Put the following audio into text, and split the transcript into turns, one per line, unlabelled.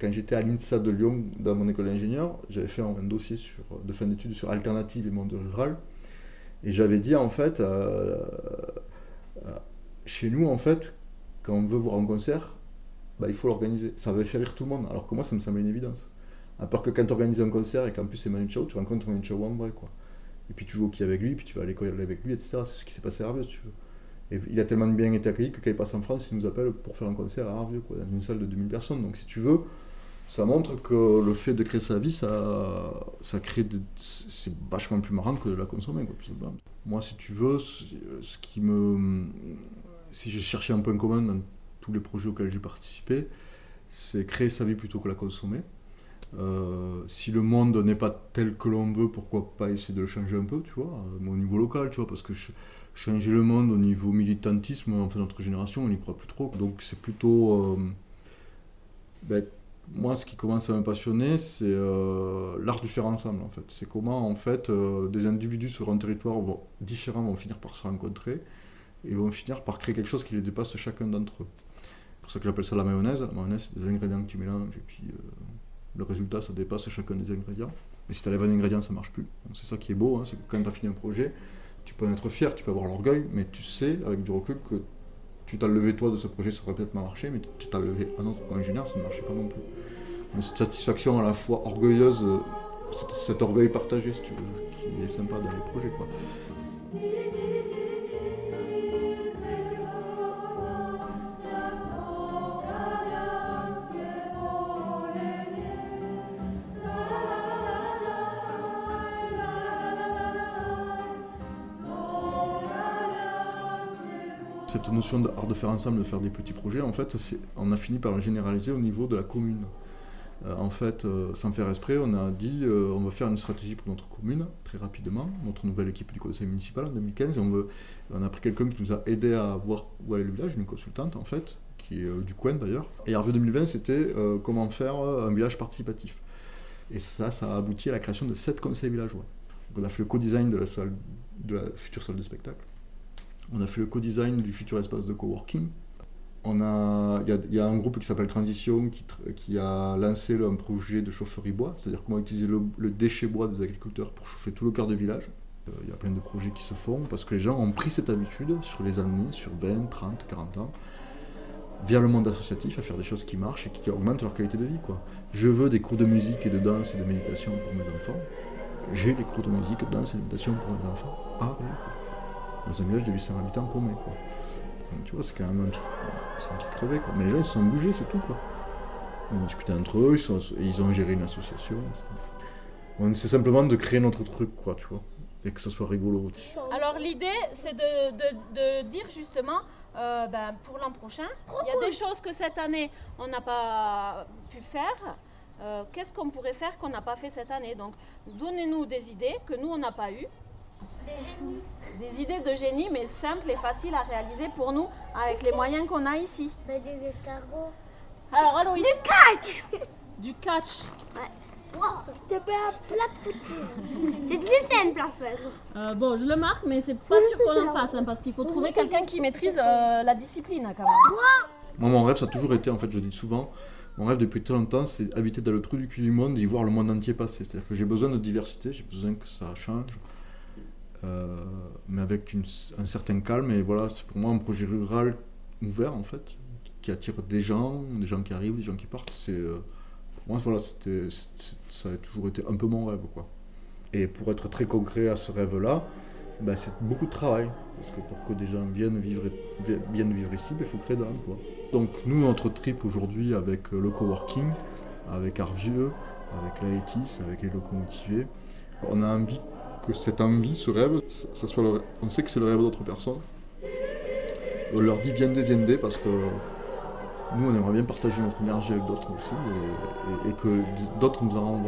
quand j'étais à l'INSA de Lyon, dans mon école d'ingénieur, j'avais fait un, dossier sur, de fin d'études sur alternative et monde rural. Et j'avais dit, en fait, euh, euh, chez nous, en fait, quand on veut voir un concert, bah, il faut l'organiser. Ça va faire rire tout le monde. Alors que moi, ça me semble une évidence. À part que quand tu organises un concert et qu'en plus c'est Manu Chao, tu rencontres Manu Chao en vrai, quoi. Et puis tu joues au qui avec lui, puis tu vas à l'école avec lui, etc. C'est ce qui s'est passé à Arvieux, tu veux. Il a tellement bien été accueilli que quand il passe en France, il nous appelle pour faire un concert à Arvieux, dans une salle de 2000 personnes. Donc si tu veux, ça montre que le fait de créer sa vie, ça, ça crée c'est vachement plus marrant que de la consommer. Moi, si tu veux, ce qui me. Si j'ai cherché un point commun dans tous les projets auxquels j'ai participé, c'est créer sa vie plutôt que la consommer. Euh, si le monde n'est pas tel que l'on veut, pourquoi pas essayer de le changer un peu, tu vois, au niveau local, tu vois, parce que changer le monde au niveau militantisme, en fait, notre génération, on n'y croit plus trop. Donc c'est plutôt. Euh, ben, moi, ce qui commence à me passionner, c'est euh, l'art du faire ensemble, en fait. C'est comment, en fait, des individus sur un territoire différent vont finir par se rencontrer et vont finir par créer quelque chose qui les dépasse chacun d'entre eux. C'est pour ça que j'appelle ça la mayonnaise. La mayonnaise, c'est des ingrédients que tu mélanges et puis le résultat, ça dépasse chacun des ingrédients. Mais si tu enlèves un ingrédient, ça marche plus. C'est ça qui est beau, hein, c'est que quand tu as fini un projet, tu peux en être fier, tu peux avoir l'orgueil, mais tu sais, avec du recul, que tu t'as levé toi de ce projet, ça aurait peut-être marché, mais tu t'as levé un autre ingénieur, ça ne marchait pas non plus. cette satisfaction à la fois orgueilleuse, cet, orgueil partagé, si tu veux, qui est sympa dans les projets. Cette notion d'art de faire ensemble, de faire des petits projets, en fait, on a fini par le généraliser au niveau de la commune. Euh, en fait, euh, sans faire esprit, on a dit euh, on va faire une stratégie pour notre commune très rapidement, notre nouvelle équipe du conseil municipal en 2015. on, a pris quelqu'un qui nous a aidé à voir où allait le village, une consultante en fait, qui est du coin d'ailleurs. Et Arveux 2020, c'était comment faire un village participatif. Et ça, ça a abouti à la création de sept conseils villageois. On a fait le co-design de la salle, de la future salle de spectacle. On a fait le co-design du futur espace de coworking. Il y, a un groupe qui s'appelle Transition qui, a lancé un projet de chaufferie bois, c'est-à-dire comment utiliser le, déchet bois des agriculteurs pour chauffer tout le cœur de village. Euh, il y a plein de projets qui se font parce que les gens ont pris cette habitude sur les années, sur 20, 30, 40 ans, via le monde associatif, à faire des choses qui marchent et qui augmentent leur qualité de vie. Quoi. Je veux des cours de musique et de danse et de méditation pour mes enfants. J'ai des cours de musique, de danse et de méditation pour mes enfants. Ah oui dans un village de 800 habitants paumé, quoi. tu vois, c'est quand même un truc, c'est un truc crevé, quoi. Mais les gens, ils se sont bougés, c'est tout, quoi. On discutait entre eux, ils, ils ont géré une association, C'est simplement de créer notre truc, quoi, tu vois. Et que ce soit rigolo.
Alors l'idée, c'est de, de, de, dire justement, euh, ben, pour l'an prochain, il y a des choses que cette année, on n'a pas pu faire. Euh, qu'est-ce qu'on pourrait faire qu'on n'a pas fait cette année? Donc, donnez-nous des idées que nous, on n'a pas eues. Des idées de génie, mais simples et faciles à réaliser pour nous, avec les moyens qu'on a ici.
Bah, des escargots.
Alors, Aloïs.
Du catch
Du catch.
Ouais. Wow, C'est très simple à faire.
Euh, bon, je le marque, mais c'est pas sûr qu'on en fasse, hein, parce qu'il faut trouver quelqu'un qui maîtrise euh, la discipline quand même.
Moi, mon rêve, ça a toujours été, en fait, je dis souvent, mon rêve depuis très longtemps, c'est habiter dans le trou du cul du monde et y voir le monde entier passer. C'est-à-dire que j'ai besoin de diversité, j'ai besoin que ça change. Euh, mais avec un certain calme. Et voilà, c'est pour moi un projet rural ouvert en fait, qui, attire des gens, des gens qui arrivent, des gens qui partent. C'est, euh, pour moi, voilà, c'était, ça a toujours été un peu mon rêve. Quoi. Et pour être très concret à ce rêve-là, ben, c'est beaucoup de travail. Parce que pour que des gens viennent vivre, viennent vivre ici, ben, il faut créer de l'emploi. Donc nous, notre trip aujourd'hui avec euh, le coworking, avec Arvieux, avec la ETIS, avec les locaux motivés, on a envie que cette envie, ce rêve, ça soit on sait que c'est le rêve d'autres personnes. On leur dit viendez, viendez, parce que nous, on aimerait bien partager notre énergie avec d'autres aussi, et, que d'autres nous en rendent.